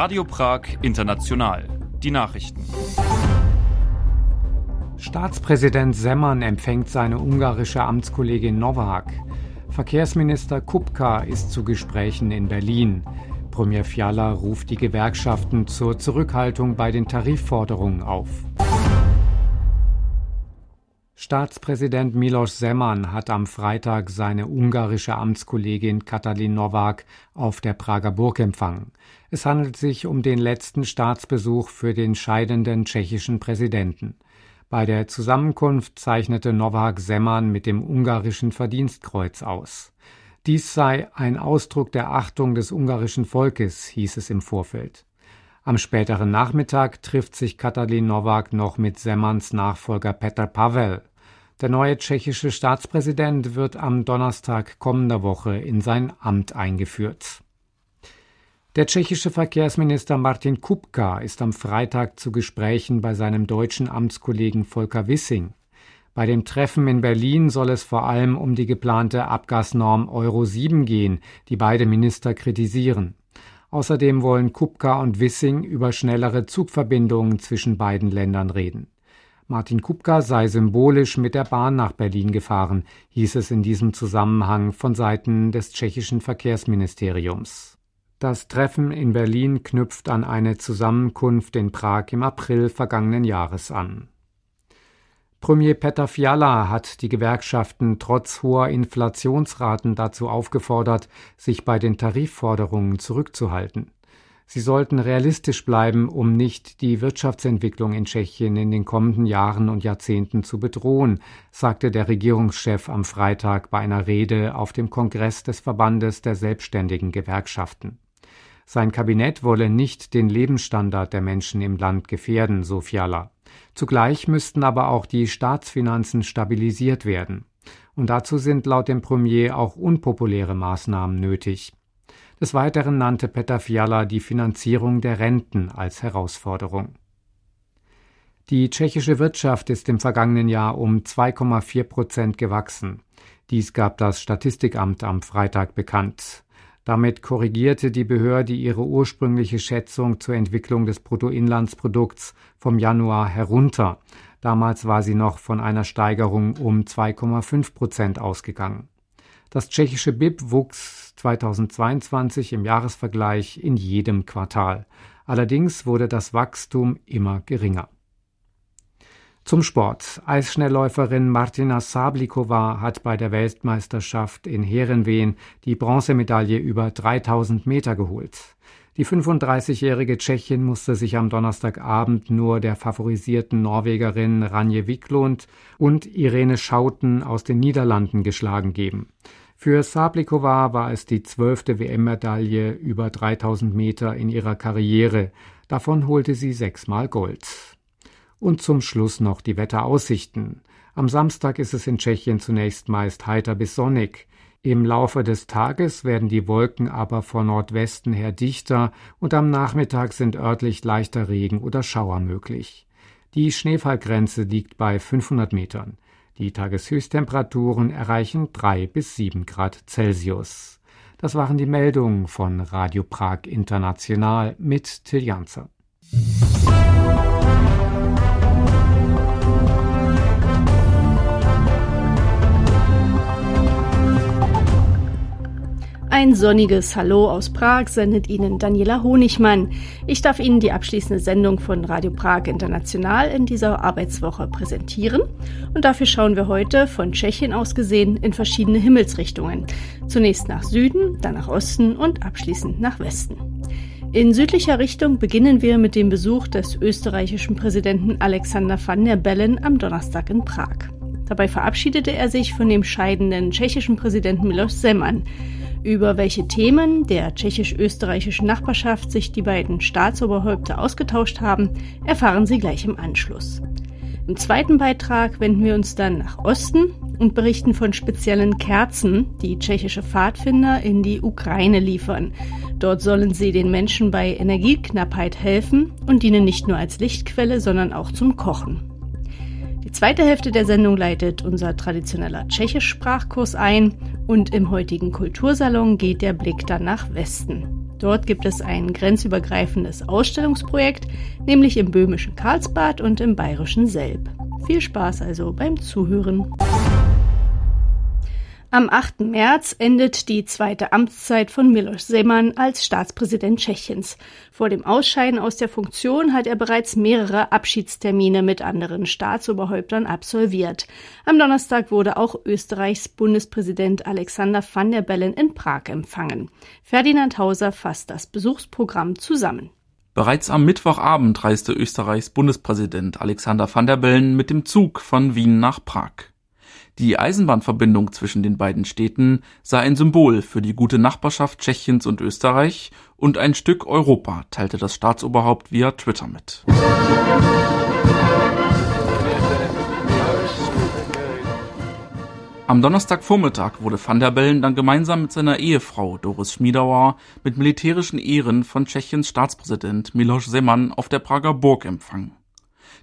Radio Prag International. Die Nachrichten. Staatspräsident Semmern empfängt seine ungarische Amtskollegin Novak. Verkehrsminister Kupka ist zu Gesprächen in Berlin. Premier Fiala ruft die Gewerkschaften zur Zurückhaltung bei den Tarifforderungen auf. Staatspräsident Milos Zeman hat am Freitag seine ungarische Amtskollegin Katalin Nowak auf der Prager Burg empfangen. Es handelt sich um den letzten Staatsbesuch für den scheidenden tschechischen Präsidenten. Bei der Zusammenkunft zeichnete Nowak Zeman mit dem ungarischen Verdienstkreuz aus. Dies sei ein Ausdruck der Achtung des ungarischen Volkes, hieß es im Vorfeld. Am späteren Nachmittag trifft sich Katalin Nowak noch mit Semmans Nachfolger Petr Pavel. Der neue tschechische Staatspräsident wird am Donnerstag kommender Woche in sein Amt eingeführt. Der tschechische Verkehrsminister Martin Kupka ist am Freitag zu Gesprächen bei seinem deutschen Amtskollegen Volker Wissing. Bei dem Treffen in Berlin soll es vor allem um die geplante Abgasnorm Euro 7 gehen, die beide Minister kritisieren. Außerdem wollen Kupka und Wissing über schnellere Zugverbindungen zwischen beiden Ländern reden. Martin Kupka sei symbolisch mit der Bahn nach Berlin gefahren, hieß es in diesem Zusammenhang von Seiten des tschechischen Verkehrsministeriums. Das Treffen in Berlin knüpft an eine Zusammenkunft in Prag im April vergangenen Jahres an. Premier Petr Fiala hat die Gewerkschaften trotz hoher Inflationsraten dazu aufgefordert, sich bei den Tarifforderungen zurückzuhalten. Sie sollten realistisch bleiben, um nicht die Wirtschaftsentwicklung in Tschechien in den kommenden Jahren und Jahrzehnten zu bedrohen, sagte der Regierungschef am Freitag bei einer Rede auf dem Kongress des Verbandes der selbstständigen Gewerkschaften. Sein Kabinett wolle nicht den Lebensstandard der Menschen im Land gefährden, so Fiala. Zugleich müssten aber auch die Staatsfinanzen stabilisiert werden. Und dazu sind laut dem Premier auch unpopuläre Maßnahmen nötig. Des Weiteren nannte Peter Fiala die Finanzierung der Renten als Herausforderung. Die tschechische Wirtschaft ist im vergangenen Jahr um 2,4 Prozent gewachsen. Dies gab das Statistikamt am Freitag bekannt. Damit korrigierte die Behörde ihre ursprüngliche Schätzung zur Entwicklung des Bruttoinlandsprodukts vom Januar herunter. Damals war sie noch von einer Steigerung um 2,5 Prozent ausgegangen. Das tschechische BIP wuchs 2022 im Jahresvergleich in jedem Quartal. Allerdings wurde das Wachstum immer geringer. Zum Sport. Eisschnellläuferin Martina Sablikova hat bei der Weltmeisterschaft in Herenveen die Bronzemedaille über 3000 Meter geholt. Die 35-jährige Tschechin musste sich am Donnerstagabend nur der favorisierten Norwegerin Ranje Wiklund und Irene Schauten aus den Niederlanden geschlagen geben. Für Sablikova war es die zwölfte WM-Medaille über 3000 Meter in ihrer Karriere. Davon holte sie sechsmal Gold. Und zum Schluss noch die Wetteraussichten. Am Samstag ist es in Tschechien zunächst meist heiter bis sonnig. Im Laufe des Tages werden die Wolken aber von Nordwesten her dichter und am Nachmittag sind örtlich leichter Regen oder Schauer möglich. Die Schneefallgrenze liegt bei 500 Metern. Die Tageshöchsttemperaturen erreichen 3 bis 7 Grad Celsius. Das waren die Meldungen von Radio Prag International mit Till Janzer. Ein sonniges Hallo aus Prag sendet Ihnen Daniela Honigmann. Ich darf Ihnen die abschließende Sendung von Radio Prag International in dieser Arbeitswoche präsentieren. Und dafür schauen wir heute von Tschechien aus gesehen in verschiedene Himmelsrichtungen. Zunächst nach Süden, dann nach Osten und abschließend nach Westen. In südlicher Richtung beginnen wir mit dem Besuch des österreichischen Präsidenten Alexander van der Bellen am Donnerstag in Prag. Dabei verabschiedete er sich von dem scheidenden tschechischen Präsidenten Milos Zeman. Über welche Themen der tschechisch-österreichischen Nachbarschaft sich die beiden Staatsoberhäupter ausgetauscht haben, erfahren Sie gleich im Anschluss. Im zweiten Beitrag wenden wir uns dann nach Osten und berichten von speziellen Kerzen, die tschechische Pfadfinder in die Ukraine liefern. Dort sollen sie den Menschen bei Energieknappheit helfen und dienen nicht nur als Lichtquelle, sondern auch zum Kochen. Die zweite Hälfte der Sendung leitet unser traditioneller Tschechisch-Sprachkurs ein und im heutigen Kultursalon geht der Blick dann nach Westen. Dort gibt es ein grenzübergreifendes Ausstellungsprojekt, nämlich im böhmischen Karlsbad und im bayerischen Selb. Viel Spaß also beim Zuhören. Am 8. März endet die zweite Amtszeit von Miloš Zeman als Staatspräsident Tschechiens. Vor dem Ausscheiden aus der Funktion hat er bereits mehrere Abschiedstermine mit anderen Staatsoberhäuptern absolviert. Am Donnerstag wurde auch Österreichs Bundespräsident Alexander van der Bellen in Prag empfangen. Ferdinand Hauser fasst das Besuchsprogramm zusammen. Bereits am Mittwochabend reiste Österreichs Bundespräsident Alexander van der Bellen mit dem Zug von Wien nach Prag. Die Eisenbahnverbindung zwischen den beiden Städten sei ein Symbol für die gute Nachbarschaft Tschechiens und Österreich und ein Stück Europa, teilte das Staatsoberhaupt via Twitter mit. Am Donnerstagvormittag wurde van der Bellen dann gemeinsam mit seiner Ehefrau Doris Schmiedauer mit militärischen Ehren von Tschechiens Staatspräsident Miloš Zeman auf der Prager Burg empfangen.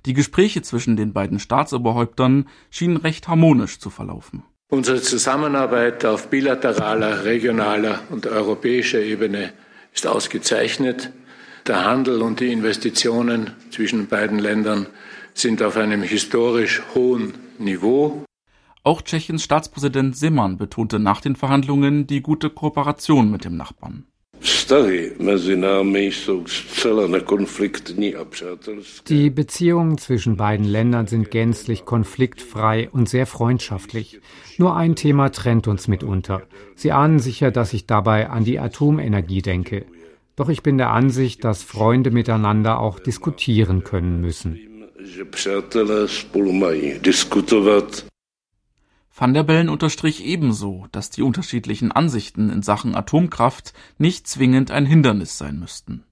Die Gespräche zwischen den beiden Staatsoberhäuptern schienen recht harmonisch zu verlaufen. Unsere Zusammenarbeit auf bilateraler, regionaler und europäischer Ebene ist ausgezeichnet. Der Handel und die Investitionen zwischen beiden Ländern sind auf einem historisch hohen Niveau. Auch Tschechiens Staatspräsident Simon betonte nach den Verhandlungen die gute Kooperation mit dem Nachbarn. Die Beziehungen zwischen beiden Ländern sind gänzlich konfliktfrei und sehr freundschaftlich. Nur ein Thema trennt uns mitunter. Sie ahnen sicher, dass ich dabei an die Atomenergie denke. Doch ich bin der Ansicht, dass Freunde miteinander auch diskutieren können müssen. Van der Bellen unterstrich ebenso, dass die unterschiedlichen Ansichten in Sachen Atomkraft nicht zwingend ein Hindernis sein müssten.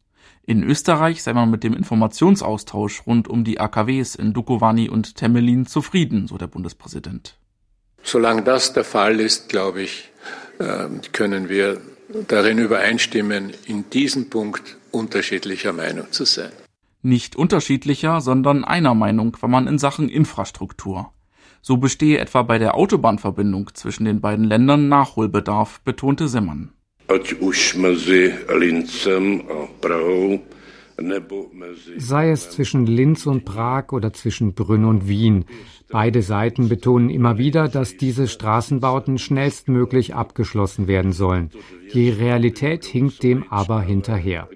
In Österreich sei man mit dem Informationsaustausch rund um die AKWs in Dukovany und Temelin zufrieden, so der Bundespräsident. Solange das der Fall ist, glaube ich, ähm, können wir darin übereinstimmen, in diesem Punkt unterschiedlicher Meinung zu sein. Nicht unterschiedlicher, sondern einer Meinung war man in Sachen Infrastruktur. So bestehe etwa bei der Autobahnverbindung zwischen den beiden Ländern Nachholbedarf, betonte Semmern. Sei es zwischen Linz und Prag oder zwischen Brünn und Wien. Beide Seiten betonen immer wieder, dass diese Straßenbauten schnellstmöglich abgeschlossen werden sollen. Die Realität hinkt dem aber hinterher.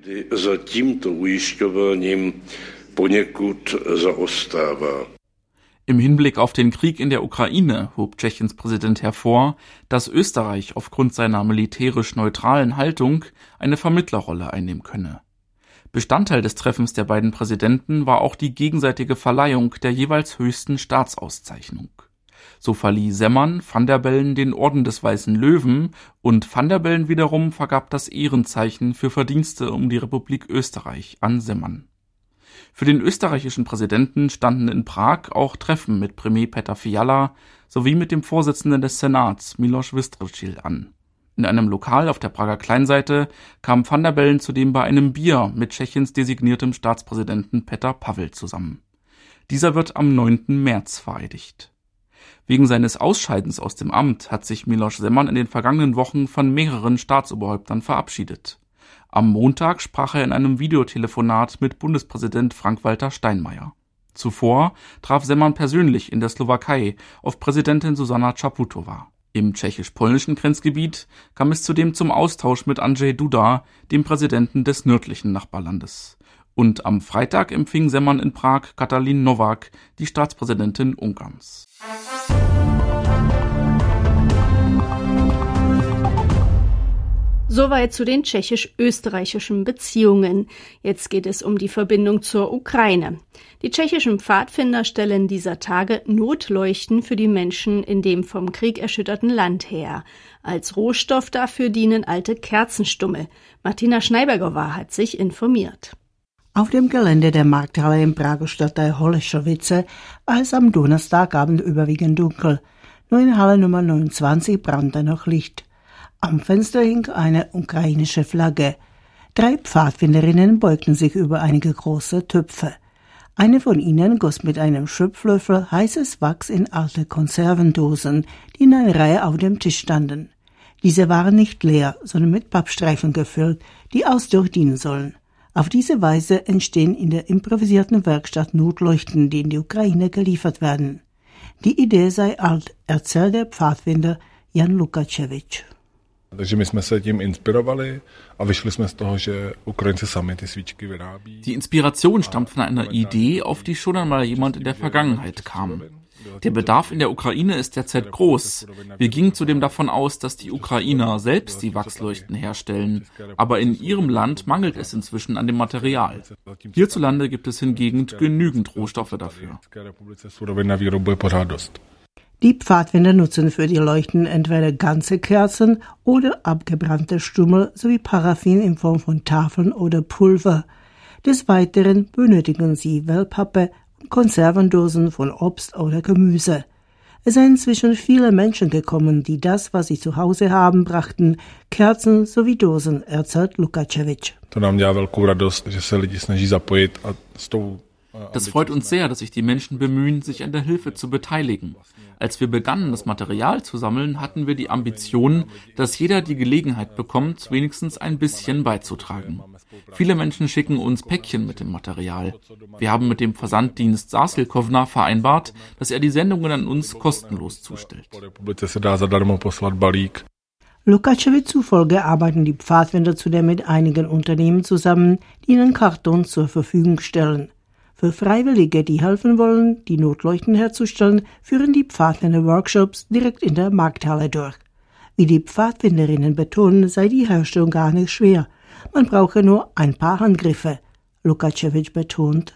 Im Hinblick auf den Krieg in der Ukraine hob Tschechiens Präsident hervor, dass Österreich aufgrund seiner militärisch neutralen Haltung eine Vermittlerrolle einnehmen könne. Bestandteil des Treffens der beiden Präsidenten war auch die gegenseitige Verleihung der jeweils höchsten Staatsauszeichnung. So verlieh Semmern Van der Bellen den Orden des Weißen Löwen und Van der Bellen wiederum vergab das Ehrenzeichen für Verdienste um die Republik Österreich an Semmern. Für den österreichischen Präsidenten standen in Prag auch Treffen mit Premier Peter Fiala sowie mit dem Vorsitzenden des Senats Miloš Vystrčil an. In einem Lokal auf der Prager Kleinseite kam Van der Bellen zudem bei einem Bier mit Tschechiens designiertem Staatspräsidenten Petr Pavel zusammen. Dieser wird am 9. März vereidigt. Wegen seines Ausscheidens aus dem Amt hat sich Miloš Zeman in den vergangenen Wochen von mehreren Staatsoberhäuptern verabschiedet. Am Montag sprach er in einem Videotelefonat mit Bundespräsident Frank-Walter Steinmeier. Zuvor traf Semmern persönlich in der Slowakei auf Präsidentin Susanna Čaputová. Im tschechisch-polnischen Grenzgebiet kam es zudem zum Austausch mit Andrzej Duda, dem Präsidenten des nördlichen Nachbarlandes. Und am Freitag empfing Semmern in Prag Katalin Nowak, die Staatspräsidentin Ungarns. Soweit zu den tschechisch-österreichischen Beziehungen. Jetzt geht es um die Verbindung zur Ukraine. Die tschechischen Pfadfinder stellen dieser Tage Notleuchten für die Menschen in dem vom Krieg erschütterten Land her. Als Rohstoff dafür dienen alte Kerzenstummel. Martina Schneibergowa hat sich informiert. Auf dem Gelände der Markthalle im Prager Stadtteil Holeschowice war es am Donnerstagabend überwiegend dunkel. Nur in Halle Nummer 29 brannte noch Licht. Am Fenster hing eine ukrainische Flagge. Drei Pfadfinderinnen beugten sich über einige große Töpfe. Eine von ihnen goss mit einem Schöpflöffel heißes Wachs in alte Konservendosen, die in einer Reihe auf dem Tisch standen. Diese waren nicht leer, sondern mit Pappstreifen gefüllt, die ausdurch dienen sollen. Auf diese Weise entstehen in der improvisierten Werkstatt Notleuchten, die in die Ukraine geliefert werden. Die Idee sei alt, erzählt der Pfadfinder Jan Lukačevič. Die Inspiration stammt von einer Idee, auf die schon einmal jemand in der Vergangenheit kam. Der Bedarf in der Ukraine ist derzeit groß. Wir gingen zudem davon aus, dass die Ukrainer selbst die Wachsleuchten herstellen, aber in ihrem Land mangelt es inzwischen an dem Material. Hierzulande gibt es hingegen genügend Rohstoffe dafür. Die Pfadfinder nutzen für die Leuchten entweder ganze Kerzen oder abgebrannte Stummel sowie Paraffin in Form von Tafeln oder Pulver. Des Weiteren benötigen sie Wellpappe und Konservendosen von Obst oder Gemüse. Es sind inzwischen viele Menschen gekommen, die das, was sie zu Hause haben, brachten, Kerzen sowie Dosen, erzählt tou das freut uns sehr, dass sich die Menschen bemühen, sich an der Hilfe zu beteiligen. Als wir begannen, das Material zu sammeln, hatten wir die Ambition, dass jeder die Gelegenheit bekommt, wenigstens ein bisschen beizutragen. Viele Menschen schicken uns Päckchen mit dem Material. Wir haben mit dem Versanddienst Sasilkovna vereinbart, dass er die Sendungen an uns kostenlos zustellt. Lukaczewitsch zufolge arbeiten die Pfadfinder zudem mit einigen Unternehmen zusammen, die ihnen Karton zur Verfügung stellen. Für Freiwillige, die helfen wollen, die Notleuchten herzustellen, führen die Pfadfinder Workshops direkt in der Markthalle durch. Wie die Pfadfinderinnen betonen, sei die Herstellung gar nicht schwer. Man brauche nur ein paar Handgriffe. Lukačevič betont.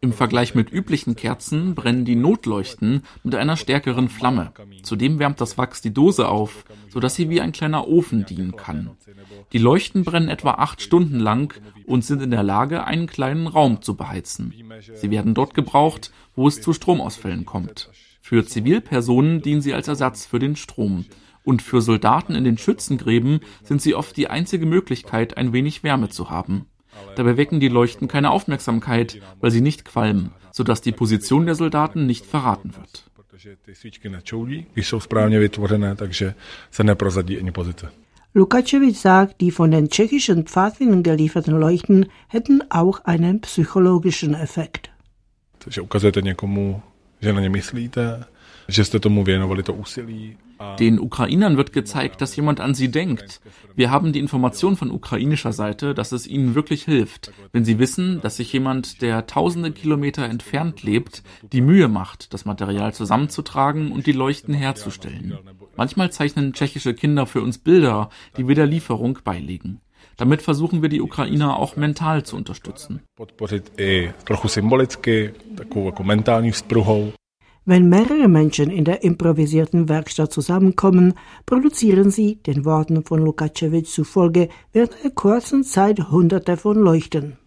Im Vergleich mit üblichen Kerzen brennen die Notleuchten mit einer stärkeren Flamme. Zudem wärmt das Wachs die Dose auf, sodass sie wie ein kleiner Ofen dienen kann. Die Leuchten brennen etwa acht Stunden lang und sind in der Lage, einen kleinen Raum zu beheizen. Sie werden dort gebraucht, wo es zu Stromausfällen kommt. Für Zivilpersonen dienen sie als Ersatz für den Strom und für Soldaten in den Schützengräben sind sie oft die einzige Möglichkeit, ein wenig Wärme zu haben. Dabei wecken die Leuchten keine Aufmerksamkeit, weil sie nicht qualmen, sodass die Position der Soldaten nicht verraten wird. Lukaczewicz sagt, die von den tschechischen Pfadfindern gelieferten Leuchten hätten auch einen psychologischen Effekt. Takže ukazujete někomu, že na ně myslíte, den Ukrainern wird gezeigt, dass jemand an sie denkt. Wir haben die Information von ukrainischer Seite, dass es ihnen wirklich hilft, wenn sie wissen, dass sich jemand, der tausende Kilometer entfernt lebt, die Mühe macht, das Material zusammenzutragen und die Leuchten herzustellen. Manchmal zeichnen tschechische Kinder für uns Bilder, die wir der Lieferung beilegen. Damit versuchen wir die Ukrainer auch mental zu unterstützen. Wenn mehrere Menschen in der improvisierten Werkstatt zusammenkommen, produzieren sie, den Worten von Lukačevič zufolge, während einer kurzen Zeit hunderte von Leuchten.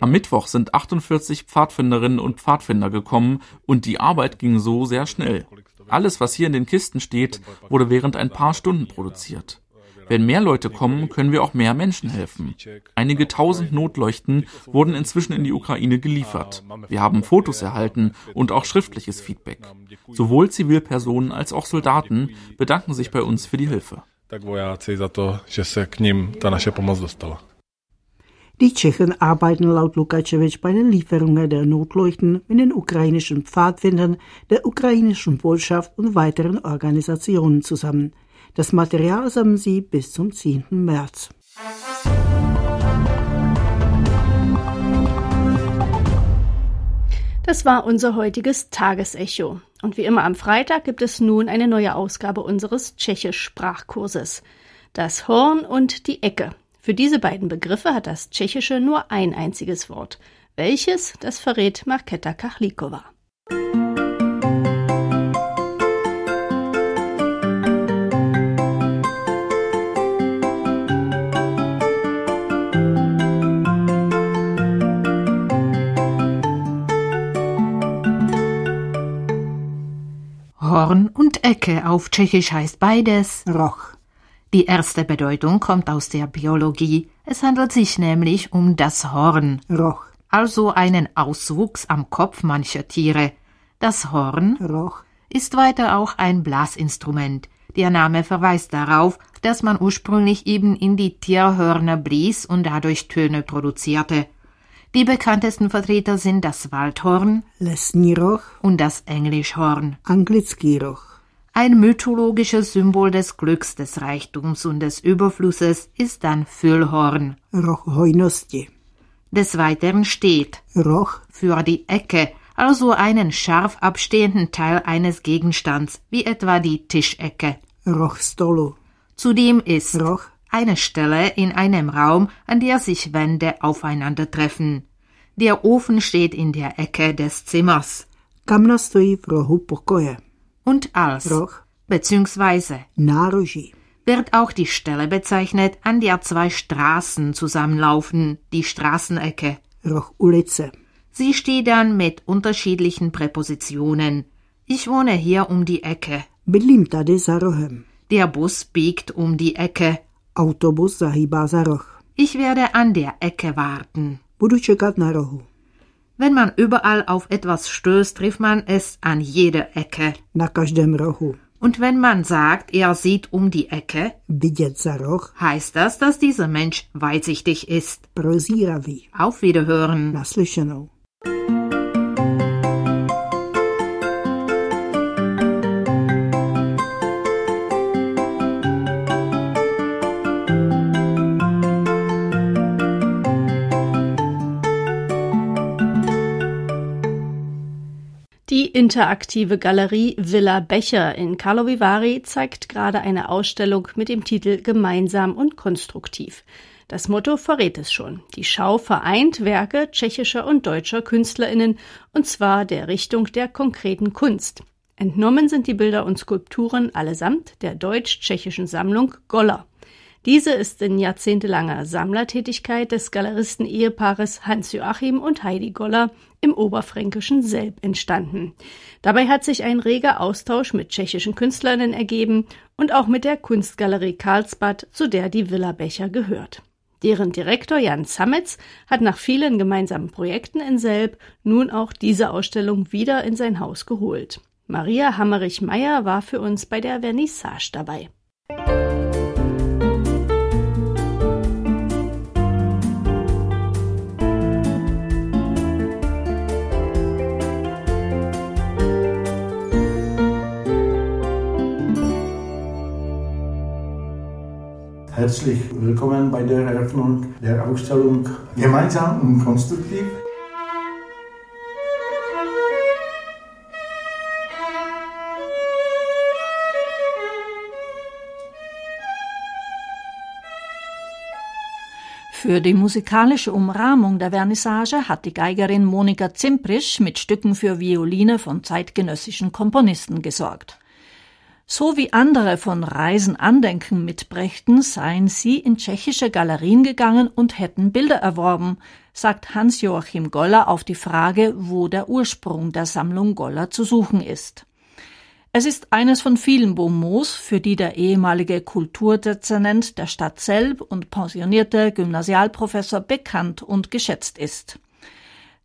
Am Mittwoch sind 48 Pfadfinderinnen und Pfadfinder gekommen und die Arbeit ging so sehr schnell. Alles, was hier in den Kisten steht, wurde während ein paar Stunden produziert. Wenn mehr Leute kommen, können wir auch mehr Menschen helfen. Einige tausend Notleuchten wurden inzwischen in die Ukraine geliefert. Wir haben Fotos erhalten und auch schriftliches Feedback. Sowohl Zivilpersonen als auch Soldaten bedanken sich bei uns für die Hilfe. Die Tschechen arbeiten laut Lukačevič bei den Lieferungen der Notleuchten mit den ukrainischen Pfadfindern, der ukrainischen Botschaft und weiteren Organisationen zusammen. Das Material sammeln sie bis zum 10. März. Das war unser heutiges Tagesecho. Und wie immer am Freitag gibt es nun eine neue Ausgabe unseres Tschechisch-Sprachkurses. Das Horn und die Ecke. Für diese beiden Begriffe hat das Tschechische nur ein einziges Wort. Welches, das verrät Marketa Kachlikova. Und Ecke auf Tschechisch heißt beides Roch. Die erste Bedeutung kommt aus der Biologie. Es handelt sich nämlich um das Horn. Roch. also einen Auswuchs am Kopf mancher Tiere. Das Horn Roch, ist weiter auch ein Blasinstrument. Der Name verweist darauf, dass man ursprünglich eben in die Tierhörner blies und dadurch Töne produzierte. Die bekanntesten Vertreter sind das Waldhorn Lesní roch, und das Englischhorn. anglický roch. Ein mythologisches Symbol des Glücks, des Reichtums und des Überflusses ist dann Füllhorn. Roch hojnosti. Des Weiteren steht Roch, für die Ecke, also einen scharf abstehenden Teil eines Gegenstands, wie etwa die Tischecke. roch stolu. Zudem ist Roch, eine Stelle in einem Raum, an der sich Wände aufeinandertreffen. Der Ofen steht in der Ecke des Zimmers. kamna stojí v rohu pokoje. Und als Roch, bzw. nároží. wird auch die Stelle bezeichnet, an der zwei Straßen zusammenlaufen, die Straßenecke. Roch ulice. Sie steht dann mit unterschiedlichen Präpositionen. Ich wohne hier um die Ecke. Bydlím tady za rohem. Der Bus biegt um die Ecke. Autobus zahýbá za roh. Ich werde an der Ecke warten. Budu čekat na rohu. Wenn man überall auf etwas stößt, trifft man es an jeder Ecke. Na každém rohu. Und wenn man sagt, er sieht um die Ecke, Vidět za roh, heißt das, dass dieser Mensch weitsichtig ist. prozíravý. Auf Wiederhören. Naslyšenou. Interaktive Galerie Villa Becher in Carlo Vivari zeigt gerade eine Ausstellung mit dem Titel Gemeinsam und konstruktiv. Das Motto verrät es schon. Die Schau vereint Werke tschechischer und deutscher KünstlerInnen, und zwar der Richtung der konkreten Kunst. Entnommen sind die Bilder und Skulpturen allesamt der deutsch-tschechischen Sammlung Goller. Diese ist in jahrzehntelanger Sammlertätigkeit des Galeristen-Ehepaares Hans-Joachim und Heidi Goller im oberfränkischen Selb entstanden. Dabei hat sich ein reger Austausch mit tschechischen Künstlerinnen ergeben und auch mit der Kunstgalerie Karlsbad, zu der die Villa Becher gehört. Deren Direktor Jan Sametz hat nach vielen gemeinsamen Projekten in Selb nun auch diese Ausstellung wieder in sein Haus geholt. Maria Hammerich-Meyer war für uns bei der Vernissage dabei. Herzlich willkommen bei der Eröffnung der Ausstellung Gemeinsam und konstruktiv. Für die musikalische Umrahmung der Vernissage hat die Geigerin Monika Zimprisch mit Stücken für Violine von zeitgenössischen Komponisten gesorgt. So wie andere von Reisen Andenken mitbrächten, seien sie in tschechische Galerien gegangen und hätten Bilder erworben, sagt Hans-Joachim Goller auf die Frage, wo der Ursprung der Sammlung Goller zu suchen ist. Es ist eines von vielen Bonmots, für die der ehemalige Kulturdezernent der Stadt Selb und pensionierte Gymnasialprofessor bekannt und geschätzt ist.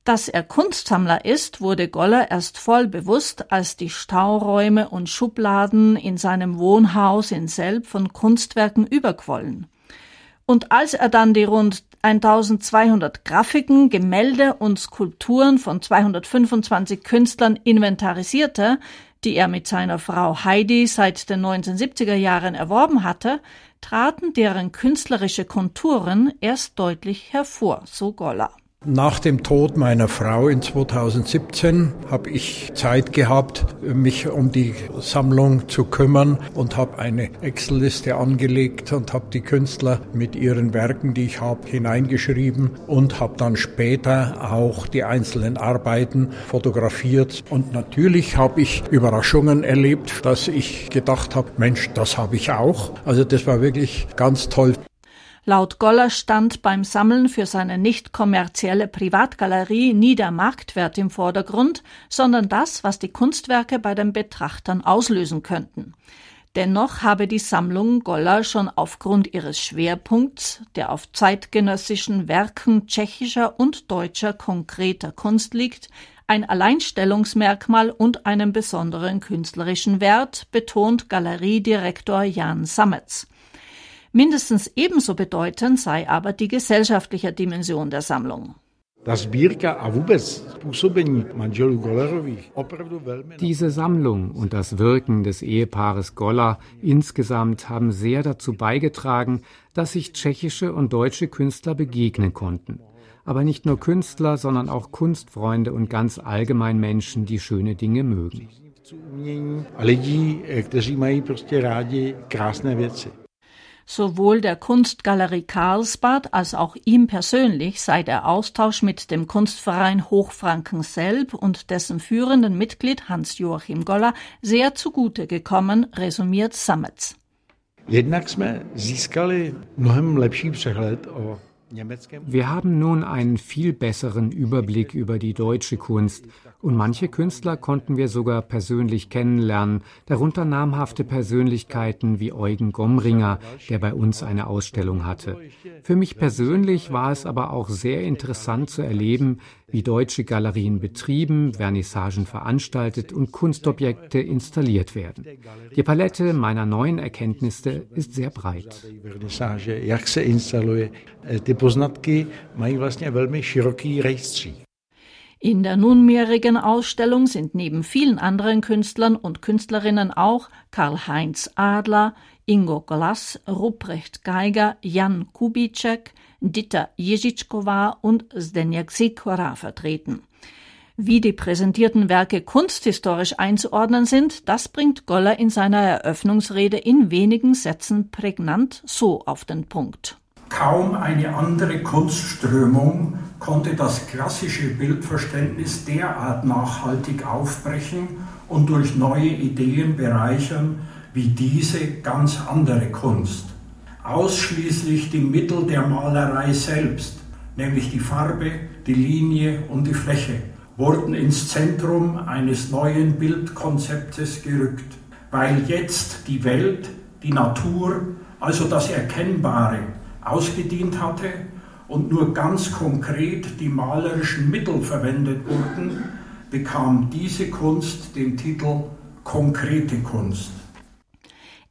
Dass er Kunstsammler ist, wurde Goller erst voll bewusst, als die Stauräume und Schubladen in seinem Wohnhaus in Selb von Kunstwerken überquollen. Und als er dann die rund 1200 Grafiken, Gemälde und Skulpturen von 225 Künstlern inventarisierte, die er mit seiner Frau Heidi seit den 1970er Jahren erworben hatte, traten deren künstlerische Konturen erst deutlich hervor, so Goller. Nach dem Tod meiner Frau in 2017 habe ich Zeit gehabt, mich um die Sammlung zu kümmern und habe eine Excel-Liste angelegt und habe die Künstler mit ihren Werken, die ich habe, hineingeschrieben und habe dann später auch die einzelnen Arbeiten fotografiert. Und natürlich habe ich Überraschungen erlebt, dass ich gedacht habe, Mensch, das habe ich auch. Also das war wirklich ganz toll. Laut Goller stand beim Sammeln für seine nicht kommerzielle Privatgalerie nie der Marktwert im Vordergrund, sondern das, was die Kunstwerke bei den Betrachtern auslösen könnten. Dennoch habe die Sammlung Goller schon aufgrund ihres Schwerpunkts, der auf zeitgenössischen Werken tschechischer und deutscher konkreter Kunst liegt, ein Alleinstellungsmerkmal und einen besonderen künstlerischen Wert, betont Galeriedirektor Jan Sametz. Mindestens ebenso bedeutend sei aber die gesellschaftliche Dimension der Sammlung. Diese Sammlung und das Wirken des Ehepaares Goller insgesamt haben sehr dazu beigetragen, dass sich tschechische und deutsche Künstler begegnen konnten. Aber nicht nur Künstler, sondern auch Kunstfreunde und ganz allgemein Menschen, die schöne Dinge mögen. Sowohl der Kunstgalerie Karlsbad als auch ihm persönlich sei der Austausch mit dem Kunstverein Hochfranken Selb und dessen führenden Mitglied Hans-Joachim Goller sehr zugute gekommen, resümiert Sametz. Jednak jsme získali mnohem lepší přehled o wir haben nun einen viel besseren Überblick über die deutsche Kunst und manche Künstler konnten wir sogar persönlich kennenlernen, darunter namhafte Persönlichkeiten wie Eugen Gomringer, der bei uns eine Ausstellung hatte. Für mich persönlich war es aber auch sehr interessant zu erleben, wie deutsche Galerien betrieben, Vernissagen veranstaltet und Kunstobjekte installiert werden. Die Palette meiner neuen Erkenntnisse ist sehr breit. In der nunmehrigen Ausstellung sind neben vielen anderen Künstlern und Künstlerinnen auch Karl-Heinz Adler, Ingo Glass, Ruprecht Geiger, Jan Kubitschek, Dita Ježitschkova und Zdeněk Sikora vertreten. Wie die präsentierten Werke kunsthistorisch einzuordnen sind, das bringt Goller in seiner Eröffnungsrede in wenigen Sätzen prägnant so auf den Punkt. Kaum eine andere Kunstströmung konnte das klassische Bildverständnis derart nachhaltig aufbrechen und durch neue Ideen bereichern wie diese ganz andere Kunst. Ausschließlich die Mittel der Malerei selbst, nämlich die Farbe, die Linie und die Fläche, wurden ins Zentrum eines neuen Bildkonzeptes gerückt, weil jetzt die Welt, die Natur, also das Erkennbare, ausgedient hatte und nur ganz konkret die malerischen Mittel verwendet wurden, bekam diese Kunst den Titel konkrete Kunst.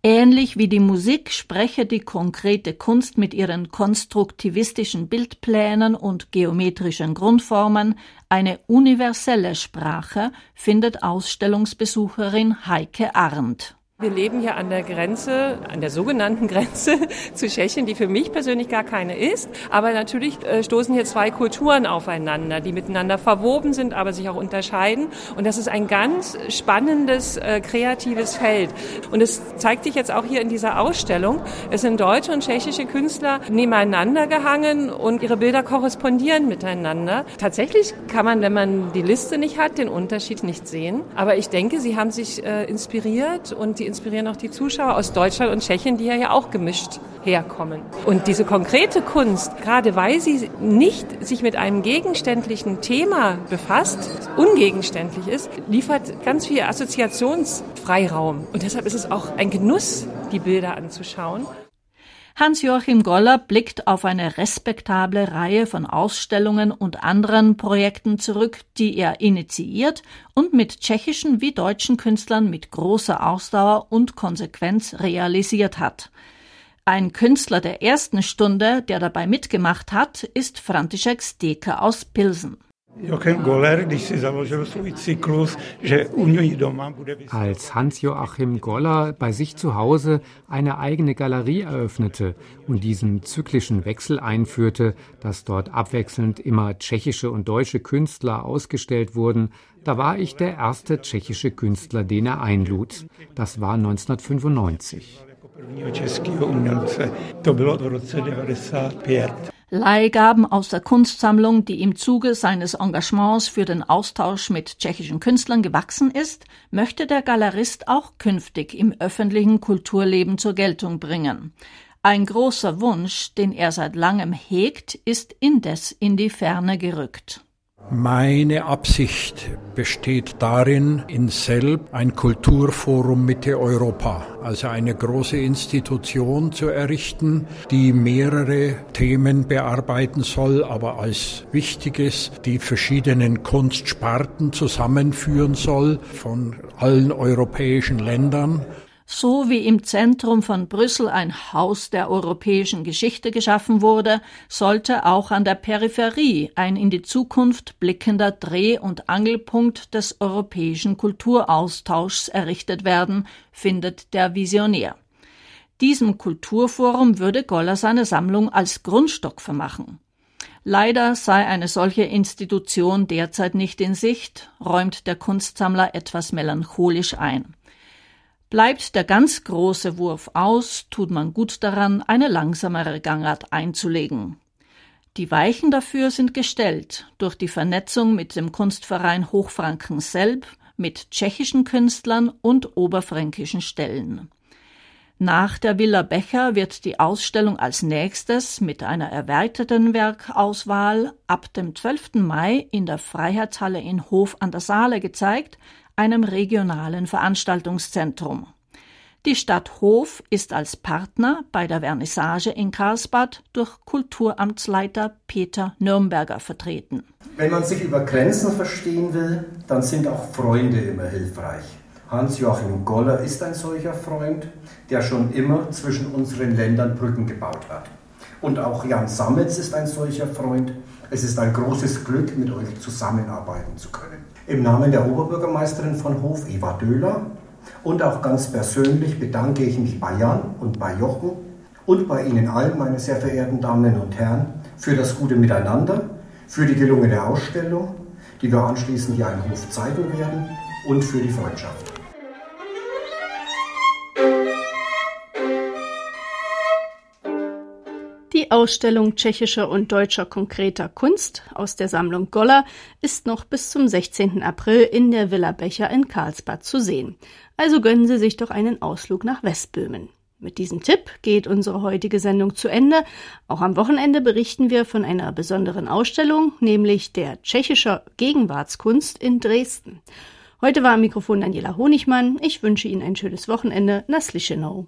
Ähnlich wie die Musik spreche die konkrete Kunst mit ihren konstruktivistischen Bildplänen und geometrischen Grundformen eine universelle Sprache, findet Ausstellungsbesucherin Heike Arndt. Wir leben hier an der Grenze, an der sogenannten Grenze zu Tschechien, die für mich persönlich gar keine ist. Aber natürlich äh, stoßen hier zwei Kulturen aufeinander, die miteinander verwoben sind, aber sich auch unterscheiden. Und das ist ein ganz spannendes, äh, kreatives Feld. Und es zeigt sich jetzt auch hier in dieser Ausstellung. Es sind deutsche und tschechische Künstler nebeneinander gehangen und ihre Bilder korrespondieren miteinander. Tatsächlich kann man, wenn man die Liste nicht hat, den Unterschied nicht sehen. Aber ich denke, sie haben sich äh, inspiriert und die inspirieren auch die Zuschauer aus Deutschland und Tschechien, die ja, ja auch gemischt herkommen. Und diese konkrete Kunst, gerade weil sie nicht sich mit einem gegenständlichen Thema befasst, ungegenständlich ist, liefert ganz viel Assoziationsfreiraum. Und deshalb ist es auch ein Genuss, die Bilder anzuschauen. Hans-Joachim Goller blickt auf eine respektable Reihe von Ausstellungen und anderen Projekten zurück, die er initiiert und mit tschechischen wie deutschen Künstlern mit großer Ausdauer und Konsequenz realisiert hat. Ein Künstler der ersten Stunde, der dabei mitgemacht hat, ist František Steke aus Pilsen. Als Hans-Joachim Goller bei sich zu Hause eine eigene Galerie eröffnete und diesen zyklischen Wechsel einführte, dass dort abwechselnd immer tschechische und deutsche Künstler ausgestellt wurden, da war ich der erste tschechische Künstler, den er einlud. Das war 1995. Leihgaben aus der Kunstsammlung, die im Zuge seines Engagements für den Austausch mit tschechischen Künstlern gewachsen ist, möchte der Galerist auch künftig im öffentlichen Kulturleben zur Geltung bringen. Ein großer Wunsch, den er seit langem hegt, ist indes in die Ferne gerückt. Meine Absicht besteht darin, in Selb ein Kulturforum Mitte Europa, also eine große Institution zu errichten, die mehrere Themen bearbeiten soll, aber als wichtiges die verschiedenen Kunstsparten zusammenführen soll von allen europäischen Ländern so wie im Zentrum von Brüssel ein Haus der europäischen Geschichte geschaffen wurde, sollte auch an der Peripherie ein in die Zukunft blickender Dreh- und Angelpunkt des europäischen Kulturaustauschs errichtet werden, findet der Visionär. Diesem Kulturforum würde Goller seine Sammlung als Grundstock vermachen. Leider sei eine solche Institution derzeit nicht in Sicht, räumt der Kunstsammler etwas melancholisch ein. Bleibt der ganz große Wurf aus, tut man gut daran, eine langsamere Gangart einzulegen. Die Weichen dafür sind gestellt durch die Vernetzung mit dem Kunstverein Hochfranken Selb, mit tschechischen Künstlern und oberfränkischen Stellen. Nach der Villa Becher wird die Ausstellung als nächstes mit einer erweiterten Werkauswahl ab dem 12. Mai in der Freiheitshalle in Hof an der Saale gezeigt, einem regionalen Veranstaltungszentrum. Die Stadt Hof ist als Partner bei der Vernissage in Karlsbad durch Kulturamtsleiter Peter Nürnberger vertreten. Wenn man sich über Grenzen verstehen will, dann sind auch Freunde immer hilfreich. Hans-Joachim Goller ist ein solcher Freund, der schon immer zwischen unseren Ländern Brücken gebaut hat. Und auch Jan Sammetz ist ein solcher Freund. Es ist ein großes Glück, mit euch zusammenarbeiten zu können. Im Namen der Oberbürgermeisterin von Hof, Eva Döhler, und auch ganz persönlich bedanke ich mich bei Jan und bei Jochen und bei Ihnen allen, meine sehr verehrten Damen und Herren, für das gute Miteinander, für die gelungene Ausstellung, die wir anschließend hier im Hof zeigen werden, und für die Freundschaft. Die Ausstellung tschechischer und deutscher konkreter Kunst aus der Sammlung Goller ist noch bis zum 16. April in der Villa Becher in Karlsbad zu sehen. Also gönnen Sie sich doch einen Ausflug nach Westböhmen. Mit diesem Tipp geht unsere heutige Sendung zu Ende. Auch am Wochenende berichten wir von einer besonderen Ausstellung, nämlich der tschechischer Gegenwartskunst in Dresden. Heute war am Mikrofon Daniela Honigmann. Ich wünsche Ihnen ein schönes Wochenende. Naslischenau.